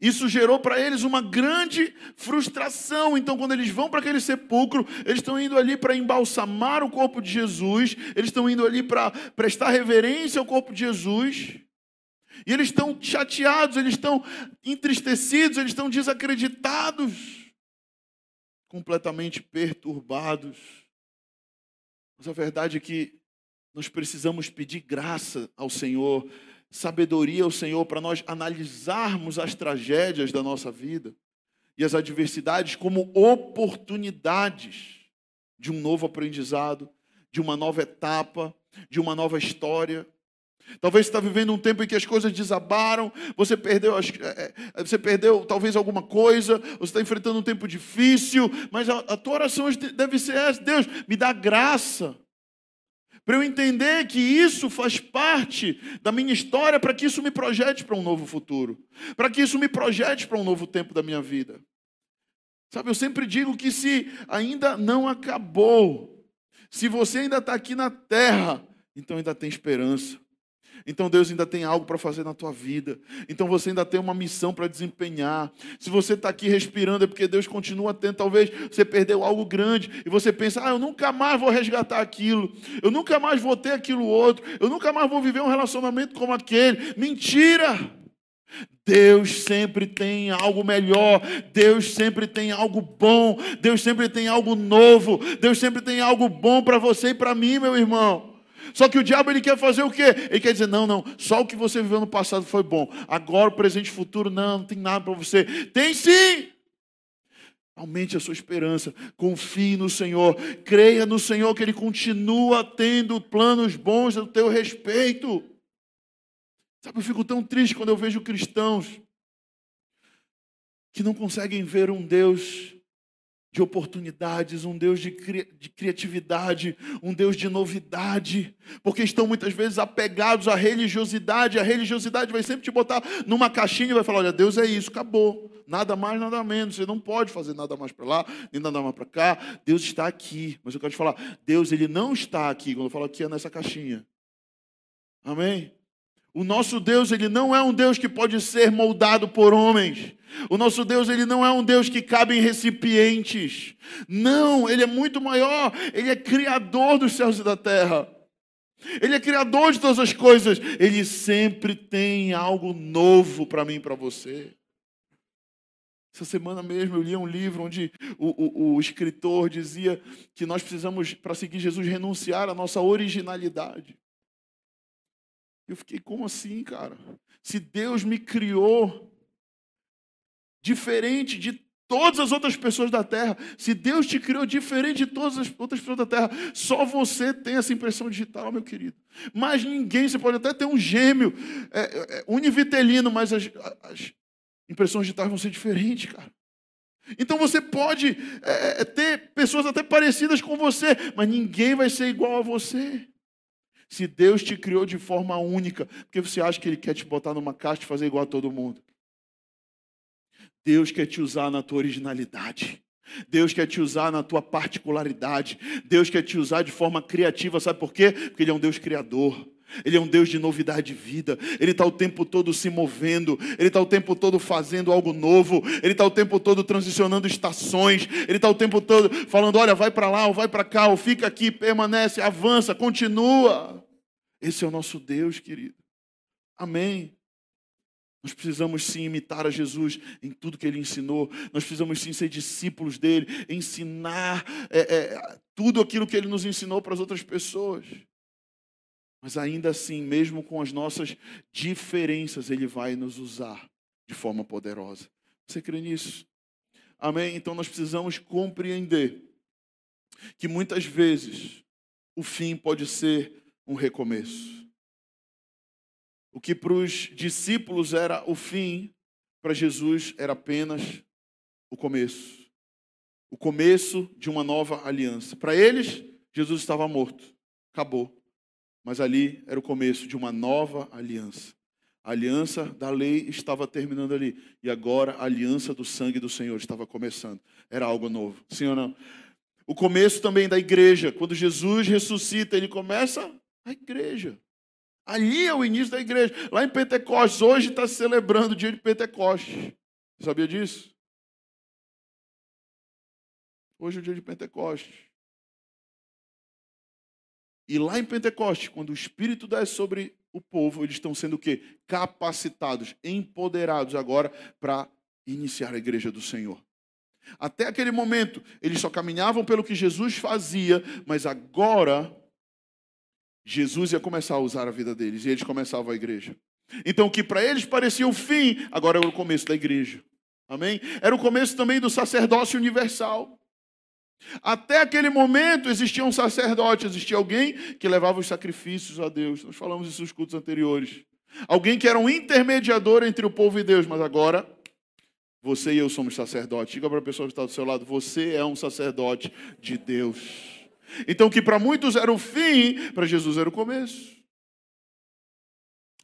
Isso gerou para eles uma grande frustração. Então, quando eles vão para aquele sepulcro, eles estão indo ali para embalsamar o corpo de Jesus, eles estão indo ali para prestar reverência ao corpo de Jesus. E eles estão chateados, eles estão entristecidos, eles estão desacreditados, completamente perturbados. Mas a verdade é que nós precisamos pedir graça ao Senhor, sabedoria ao Senhor, para nós analisarmos as tragédias da nossa vida e as adversidades como oportunidades de um novo aprendizado, de uma nova etapa, de uma nova história. Talvez você está vivendo um tempo em que as coisas desabaram, você perdeu, as, é, é, você perdeu talvez alguma coisa, você está enfrentando um tempo difícil, mas a, a tua oração deve ser essa: Deus, me dá graça, para eu entender que isso faz parte da minha história, para que isso me projete para um novo futuro, para que isso me projete para um novo tempo da minha vida. Sabe, eu sempre digo que se ainda não acabou, se você ainda está aqui na terra, então ainda tem esperança. Então Deus ainda tem algo para fazer na tua vida. Então você ainda tem uma missão para desempenhar. Se você está aqui respirando é porque Deus continua tendo. Talvez você perdeu algo grande e você pensa: ah, eu nunca mais vou resgatar aquilo. Eu nunca mais vou ter aquilo outro. Eu nunca mais vou viver um relacionamento como aquele. Mentira! Deus sempre tem algo melhor, Deus sempre tem algo bom, Deus sempre tem algo novo, Deus sempre tem algo bom para você e para mim, meu irmão. Só que o diabo ele quer fazer o quê? Ele quer dizer: não, não, só o que você viveu no passado foi bom. Agora o presente e futuro, não, não tem nada para você. Tem sim! Aumente a sua esperança, confie no Senhor, creia no Senhor que Ele continua tendo planos bons a teu respeito. Sabe, eu fico tão triste quando eu vejo cristãos que não conseguem ver um Deus de oportunidades, um Deus de, cri de, criatividade, um Deus de novidade, porque estão muitas vezes apegados à religiosidade. A religiosidade vai sempre te botar numa caixinha e vai falar: olha, Deus é isso, acabou, nada mais, nada menos. Você não pode fazer nada mais para lá, nem nada mais para cá. Deus está aqui, mas eu quero te falar: Deus ele não está aqui. Quando eu falo aqui é nessa caixinha. Amém? O nosso Deus, ele não é um Deus que pode ser moldado por homens. O nosso Deus, ele não é um Deus que cabe em recipientes. Não, ele é muito maior. Ele é criador dos céus e da terra. Ele é criador de todas as coisas. Ele sempre tem algo novo para mim e para você. Essa semana mesmo eu li um livro onde o, o, o escritor dizia que nós precisamos, para seguir Jesus, renunciar à nossa originalidade. Eu fiquei, como assim, cara? Se Deus me criou diferente de todas as outras pessoas da terra, se Deus te criou diferente de todas as outras pessoas da terra, só você tem essa impressão digital, meu querido. Mas ninguém, você pode até ter um gêmeo é, é, é univitelino, mas as, as impressões digitais vão ser diferentes, cara. Então você pode é, é, ter pessoas até parecidas com você, mas ninguém vai ser igual a você. Se Deus te criou de forma única, porque você acha que Ele quer te botar numa caixa e fazer igual a todo mundo? Deus quer te usar na tua originalidade. Deus quer te usar na tua particularidade. Deus quer te usar de forma criativa, sabe por quê? Porque Ele é um Deus criador. Ele é um Deus de novidade de vida. Ele está o tempo todo se movendo. Ele está o tempo todo fazendo algo novo. Ele está o tempo todo transicionando estações. Ele está o tempo todo falando: olha, vai para lá, ou vai para cá, ou fica aqui, permanece, avança, continua. Esse é o nosso Deus, querido. Amém. Nós precisamos sim imitar a Jesus em tudo que ele ensinou. Nós precisamos sim ser discípulos dele, ensinar é, é, tudo aquilo que ele nos ensinou para as outras pessoas. Mas ainda assim, mesmo com as nossas diferenças, Ele vai nos usar de forma poderosa. Você crê nisso? Amém? Então nós precisamos compreender que muitas vezes o fim pode ser um recomeço. O que para os discípulos era o fim, para Jesus era apenas o começo. O começo de uma nova aliança. Para eles, Jesus estava morto. Acabou. Mas ali era o começo de uma nova aliança. A aliança da lei estava terminando ali. E agora a aliança do sangue do Senhor estava começando. Era algo novo. Sim ou não? O começo também da igreja. Quando Jesus ressuscita, ele começa a igreja. Ali é o início da igreja. Lá em Pentecostes, hoje está celebrando o dia de Pentecostes. Você sabia disso? Hoje é o dia de Pentecostes. E lá em Pentecostes, quando o Espírito desce sobre o povo, eles estão sendo o quê? Capacitados, empoderados agora para iniciar a igreja do Senhor. Até aquele momento, eles só caminhavam pelo que Jesus fazia, mas agora Jesus ia começar a usar a vida deles e eles começavam a igreja. Então, o que para eles parecia o fim, agora era o começo da igreja. Amém? Era o começo também do sacerdócio universal. Até aquele momento existia um sacerdote, existia alguém que levava os sacrifícios a Deus. Nós falamos isso nos cultos anteriores. Alguém que era um intermediador entre o povo e Deus, mas agora você e eu somos sacerdotes. Diga para a pessoa que está do seu lado: você é um sacerdote de Deus. Então, que para muitos era o fim, para Jesus era o começo.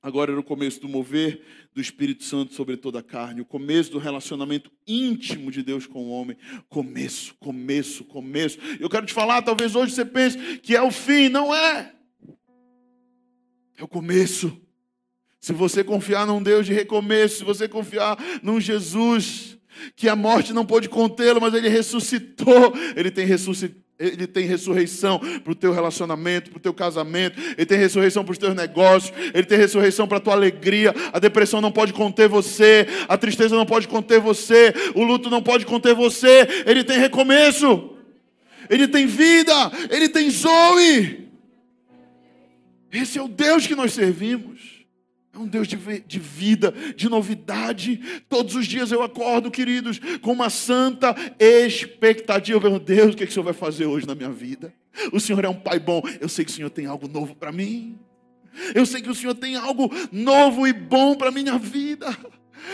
Agora era o começo do mover do Espírito Santo sobre toda a carne, o começo do relacionamento íntimo de Deus com o homem. Começo, começo, começo. Eu quero te falar, talvez hoje você pense que é o fim, não é. É o começo. Se você confiar num Deus de recomeço, se você confiar num Jesus que a morte não pôde contê-lo, mas ele ressuscitou, ele tem ressuscitado ele tem ressurreição para o teu relacionamento, para o teu casamento, ele tem ressurreição para os teus negócios, ele tem ressurreição para a tua alegria. A depressão não pode conter você, a tristeza não pode conter você, o luto não pode conter você. Ele tem recomeço, ele tem vida, ele tem Zoe. Esse é o Deus que nós servimos. É um Deus de, de, vida, de novidade. Todos os dias eu acordo, queridos, com uma santa expectativa. Meu Deus, o que, é que o Senhor vai fazer hoje na minha vida? O Senhor é um Pai bom. Eu sei que o Senhor tem algo novo para mim. Eu sei que o Senhor tem algo novo e bom para a minha vida.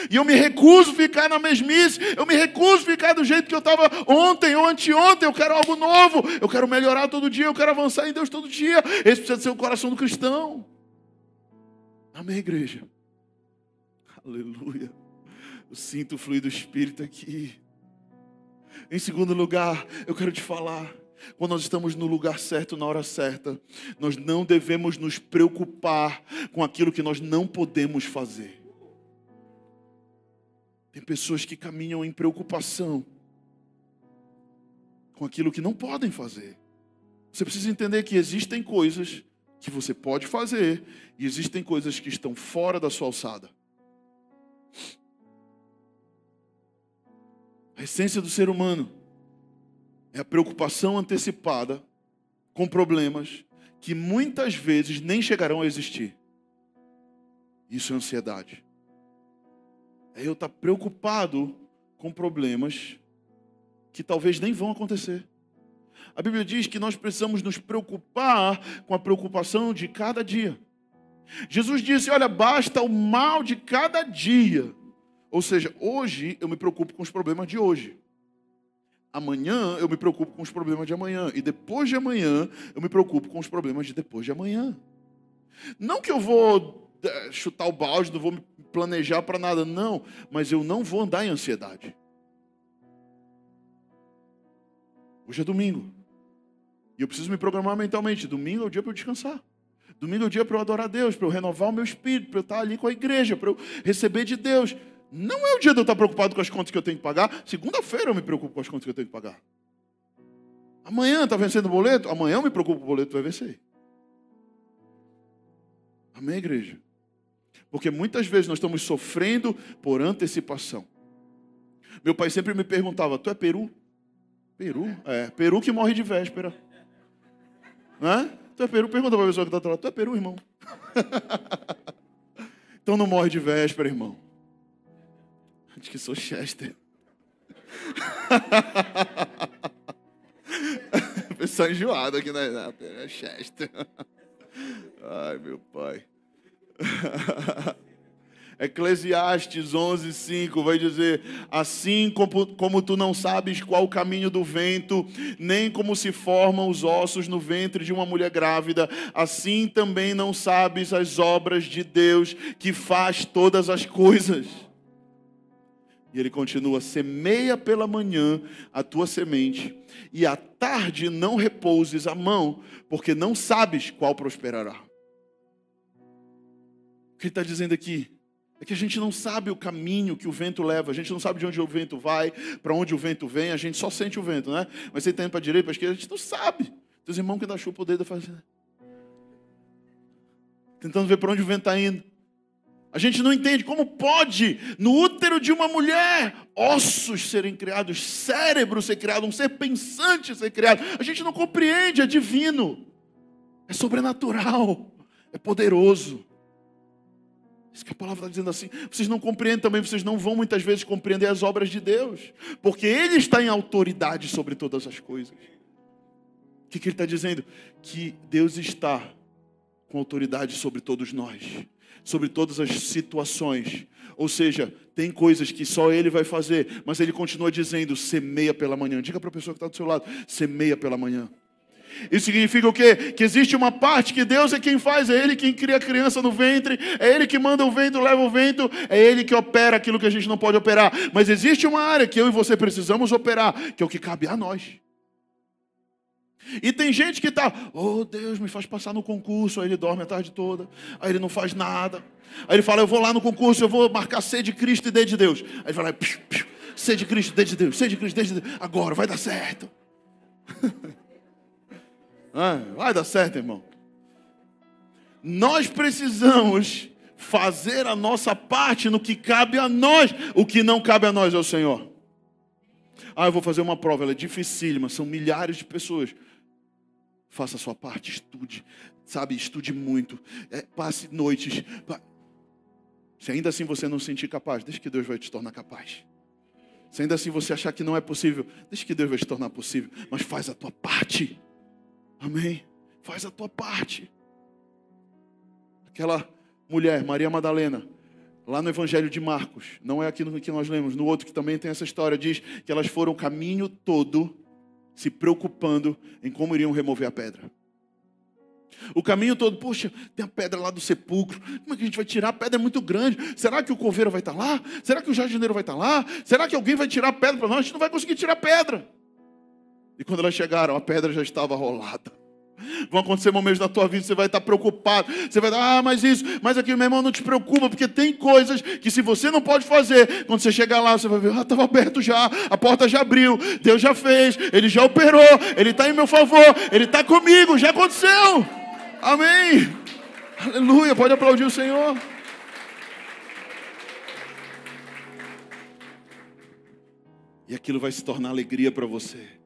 E eu me recuso a ficar na mesmice. Eu me recuso a ficar do jeito que eu estava ontem ou anteontem. Eu quero algo novo. Eu quero melhorar todo dia. Eu quero avançar em Deus todo dia. Esse precisa ser o coração do cristão. Amém, igreja? Aleluia. Eu sinto o fluir do Espírito aqui. Em segundo lugar, eu quero te falar quando nós estamos no lugar certo, na hora certa, nós não devemos nos preocupar com aquilo que nós não podemos fazer. Tem pessoas que caminham em preocupação com aquilo que não podem fazer. Você precisa entender que existem coisas que você pode fazer e existem coisas que estão fora da sua alçada. A essência do ser humano é a preocupação antecipada com problemas que muitas vezes nem chegarão a existir. Isso é ansiedade. É eu estar preocupado com problemas que talvez nem vão acontecer. A Bíblia diz que nós precisamos nos preocupar com a preocupação de cada dia. Jesus disse: Olha, basta o mal de cada dia. Ou seja, hoje eu me preocupo com os problemas de hoje. Amanhã eu me preocupo com os problemas de amanhã. E depois de amanhã eu me preocupo com os problemas de depois de amanhã. Não que eu vou eh, chutar o balde, não vou me planejar para nada, não. Mas eu não vou andar em ansiedade. Hoje é domingo. E eu preciso me programar mentalmente. Domingo é o dia para eu descansar. Domingo é o dia para eu adorar a Deus, para eu renovar o meu espírito, para eu estar ali com a igreja, para eu receber de Deus. Não é o dia de eu estar preocupado com as contas que eu tenho que pagar. Segunda-feira eu me preocupo com as contas que eu tenho que pagar. Amanhã está vencendo o boleto? Amanhã eu me preocupo com o boleto vai vencer. Amém, igreja? Porque muitas vezes nós estamos sofrendo por antecipação. Meu pai sempre me perguntava: Tu é peru? Peru? É, peru que morre de véspera. Né? Tu é peru? Pergunta para pessoa que está lá: Tu é peru, irmão? então não morre de véspera, irmão. Acho que sou Chester. Pessoal enjoado aqui na é Chester. Ai, meu pai. Eclesiastes 11, 5 vai dizer: Assim como, como tu não sabes qual o caminho do vento, nem como se formam os ossos no ventre de uma mulher grávida, assim também não sabes as obras de Deus que faz todas as coisas. E ele continua: semeia pela manhã a tua semente, e à tarde não repouses a mão, porque não sabes qual prosperará. O que ele está dizendo aqui? É que a gente não sabe o caminho que o vento leva, a gente não sabe de onde o vento vai, para onde o vento vem, a gente só sente o vento, né? Mas você está indo para a direita, para a esquerda, a gente não sabe. Teus irmãos que dá chupa o dedo fazendo. Tentando ver para onde o vento está indo. A gente não entende como pode, no útero de uma mulher, ossos serem criados, cérebro ser criado, um ser pensante ser criado. A gente não compreende, é divino, é sobrenatural, é poderoso. Isso que a palavra está dizendo assim. Vocês não compreendem também, vocês não vão muitas vezes compreender as obras de Deus, porque Ele está em autoridade sobre todas as coisas. O que, que Ele está dizendo? Que Deus está com autoridade sobre todos nós sobre todas as situações. Ou seja, tem coisas que só Ele vai fazer, mas Ele continua dizendo: semeia pela manhã. Diga para a pessoa que está do seu lado: semeia pela manhã. Isso significa o quê? Que existe uma parte que Deus é quem faz, é Ele quem cria a criança no ventre, é Ele que manda o vento, leva o vento, é Ele que opera aquilo que a gente não pode operar. Mas existe uma área que eu e você precisamos operar, que é o que cabe a nós. E tem gente que está, oh Deus, me faz passar no concurso, aí ele dorme a tarde toda, aí ele não faz nada. Aí ele fala, eu vou lá no concurso, eu vou marcar C de Cristo e D de Deus. Aí ele fala, piu, piu, C de Cristo, D de Deus, C de Cristo, D de Deus. Agora, vai dar certo. vai dar certo, irmão. Nós precisamos fazer a nossa parte no que cabe a nós. O que não cabe a nós é o Senhor. Ah, eu vou fazer uma prova, ela é dificílima, são milhares de pessoas. Faça a sua parte, estude, sabe? Estude muito, é, passe noites. Se ainda assim você não se sentir capaz, deixa que Deus vai te tornar capaz. Se ainda assim você achar que não é possível, deixa que Deus vai te tornar possível. Mas faz a tua parte. Amém? Faz a tua parte. Aquela mulher, Maria Madalena, lá no Evangelho de Marcos, não é aqui no que nós lemos, no outro que também tem essa história, diz que elas foram o caminho todo se preocupando em como iriam remover a pedra. O caminho todo, poxa, tem a pedra lá do sepulcro. Como é que a gente vai tirar? A pedra é muito grande. Será que o coveiro vai estar lá? Será que o jardineiro vai estar lá? Será que alguém vai tirar a pedra para nós? A gente não vai conseguir tirar a pedra. E quando elas chegaram, a pedra já estava rolada. Vão acontecer momentos na tua vida, você vai estar preocupado. Você vai dar, ah, mas isso, mas aquilo, meu irmão, não te preocupa, porque tem coisas que se você não pode fazer, quando você chegar lá, você vai ver, ah, estava aberto já, a porta já abriu, Deus já fez, Ele já operou, Ele está em meu favor, Ele está comigo, já aconteceu. Amém. Aleluia, pode aplaudir o Senhor. E aquilo vai se tornar alegria para você.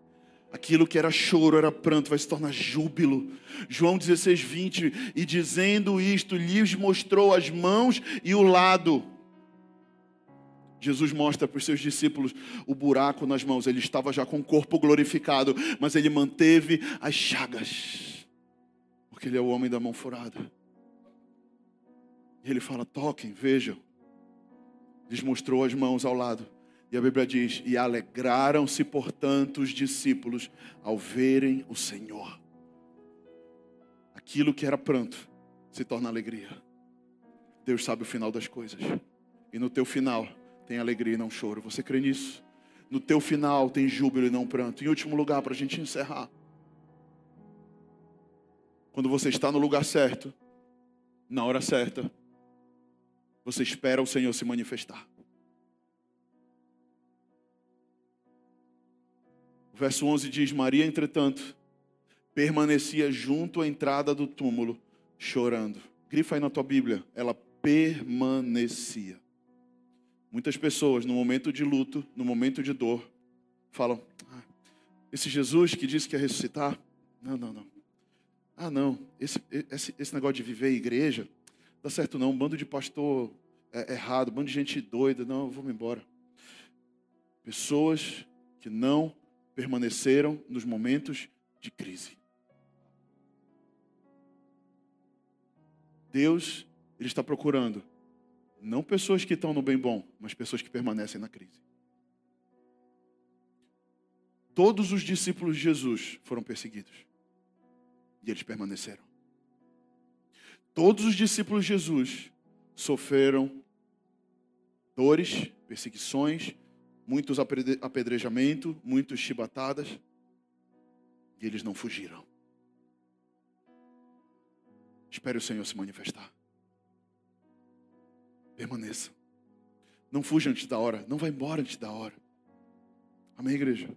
Aquilo que era choro, era pranto, vai se tornar júbilo. João 16, 20. E dizendo isto, lhes mostrou as mãos e o lado. Jesus mostra para os seus discípulos o buraco nas mãos. Ele estava já com o corpo glorificado, mas ele manteve as chagas, porque ele é o homem da mão furada. E ele fala: toquem, vejam. Lhes mostrou as mãos ao lado. E a Bíblia diz: E alegraram-se, portanto, os discípulos ao verem o Senhor. Aquilo que era pranto se torna alegria. Deus sabe o final das coisas. E no teu final tem alegria e não choro. Você crê nisso? No teu final tem júbilo e não pranto. Em último lugar, para a gente encerrar. Quando você está no lugar certo, na hora certa, você espera o Senhor se manifestar. O verso 11 diz: Maria, entretanto, permanecia junto à entrada do túmulo, chorando. Grifa aí na tua Bíblia. Ela permanecia. Muitas pessoas, no momento de luto, no momento de dor, falam: ah, Esse Jesus que disse que ia ressuscitar? Não, não, não. Ah, não. Esse, esse, esse negócio de viver igreja, dá certo não. Um bando de pastor é, errado, um bando de gente doida. Não, eu vou me embora. Pessoas que não permaneceram nos momentos de crise. Deus, Ele está procurando não pessoas que estão no bem bom, mas pessoas que permanecem na crise. Todos os discípulos de Jesus foram perseguidos e eles permaneceram. Todos os discípulos de Jesus sofreram dores, perseguições, muitos apedrejamentos, muitos chibatadas, e eles não fugiram. Espere o Senhor se manifestar. Permaneça. Não fuja antes da hora, não vá embora antes da hora. Amém, igreja?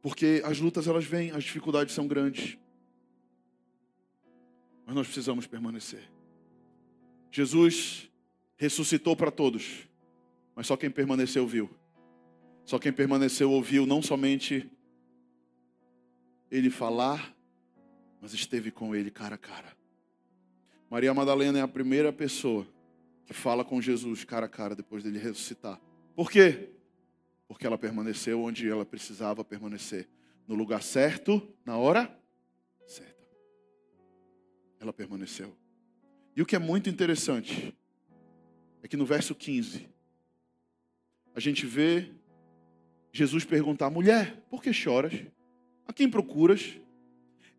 Porque as lutas elas vêm, as dificuldades são grandes. Mas nós precisamos permanecer. Jesus ressuscitou para todos, mas só quem permaneceu viu. Só quem permaneceu ouviu não somente ele falar, mas esteve com ele cara a cara. Maria Madalena é a primeira pessoa que fala com Jesus cara a cara depois dele ressuscitar. Por quê? Porque ela permaneceu onde ela precisava permanecer, no lugar certo, na hora certa. Ela permaneceu. E o que é muito interessante é que no verso 15 a gente vê Jesus perguntar: mulher, por que choras? A quem procuras?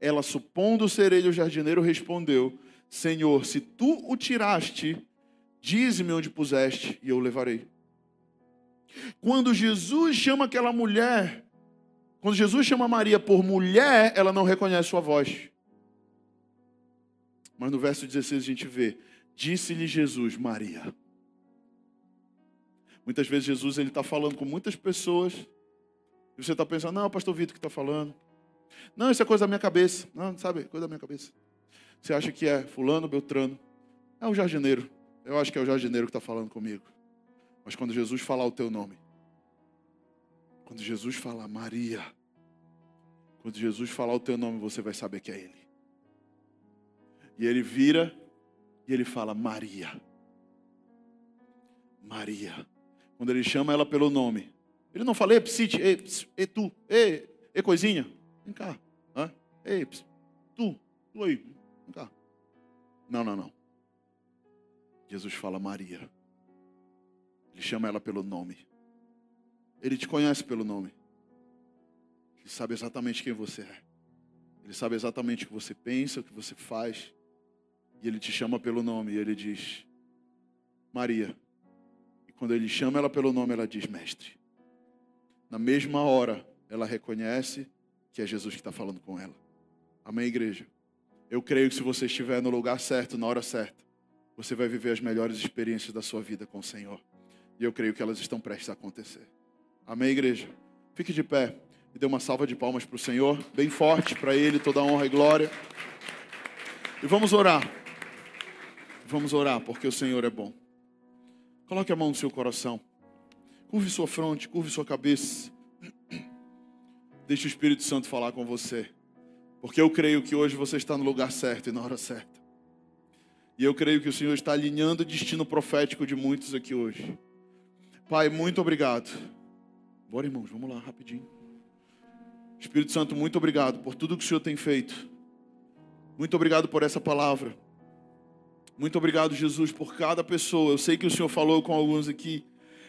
Ela, supondo ser ele o jardineiro, respondeu: Senhor, se tu o tiraste, dize-me onde puseste e eu o levarei. Quando Jesus chama aquela mulher, quando Jesus chama Maria por mulher, ela não reconhece sua voz. Mas no verso 16 a gente vê: Disse-lhe Jesus, Maria. Muitas vezes Jesus ele está falando com muitas pessoas e você está pensando, não, é o pastor Vitor que está falando. Não, isso é coisa da minha cabeça. Não, sabe, coisa da minha cabeça. Você acha que é fulano, beltrano. É o jardineiro. Eu acho que é o jardineiro que está falando comigo. Mas quando Jesus falar o teu nome, quando Jesus falar Maria, quando Jesus falar o teu nome, você vai saber que é Ele. E ele vira e ele fala Maria. Maria. Quando ele chama ela pelo nome. Ele não fala, ei, psite, ei, ps, ei tu, ei, ei, coisinha, vem cá. Hã? Ei, tu, tu aí, vem cá. Não, não, não. Jesus fala Maria. Ele chama ela pelo nome. Ele te conhece pelo nome. Ele sabe exatamente quem você é. Ele sabe exatamente o que você pensa, o que você faz. E ele te chama pelo nome. E ele diz: Maria. Quando ele chama ela pelo nome, ela diz: Mestre. Na mesma hora, ela reconhece que é Jesus que está falando com ela. Amém, igreja? Eu creio que se você estiver no lugar certo, na hora certa, você vai viver as melhores experiências da sua vida com o Senhor. E eu creio que elas estão prestes a acontecer. Amém, igreja? Fique de pé e dê uma salva de palmas para o Senhor, bem forte para Ele, toda honra e glória. E vamos orar. Vamos orar, porque o Senhor é bom. Coloque a mão no seu coração. Curve sua fronte, curve sua cabeça. Deixe o Espírito Santo falar com você. Porque eu creio que hoje você está no lugar certo e na hora certa. E eu creio que o Senhor está alinhando o destino profético de muitos aqui hoje. Pai, muito obrigado. Bora, irmãos, vamos lá, rapidinho. Espírito Santo, muito obrigado por tudo que o Senhor tem feito. Muito obrigado por essa palavra. Muito obrigado, Jesus, por cada pessoa. Eu sei que o Senhor falou com alguns aqui.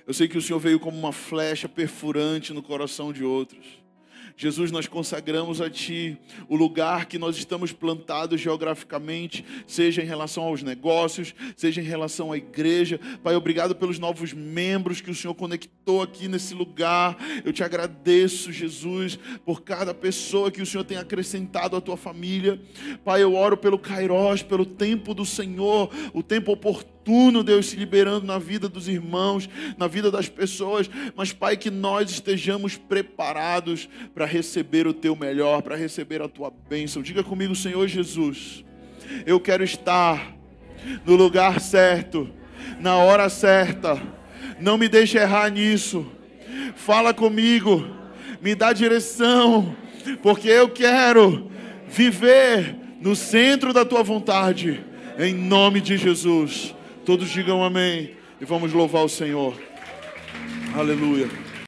Eu sei que o Senhor veio como uma flecha perfurante no coração de outros. Jesus, nós consagramos a Ti o lugar que nós estamos plantados geograficamente, seja em relação aos negócios, seja em relação à igreja. Pai, obrigado pelos novos membros que o Senhor conectou aqui nesse lugar. Eu te agradeço, Jesus, por cada pessoa que o Senhor tem acrescentado à tua família. Pai, eu oro pelo Kairos, pelo tempo do Senhor, o tempo oportuno oportuno, Deus, se liberando na vida dos irmãos, na vida das pessoas, mas, Pai, que nós estejamos preparados para receber o Teu melhor, para receber a Tua bênção. Diga comigo, Senhor Jesus, eu quero estar no lugar certo, na hora certa, não me deixe errar nisso. Fala comigo, me dá direção, porque eu quero viver no centro da tua vontade, em nome de Jesus. Todos digam amém e vamos louvar o Senhor. Aleluia.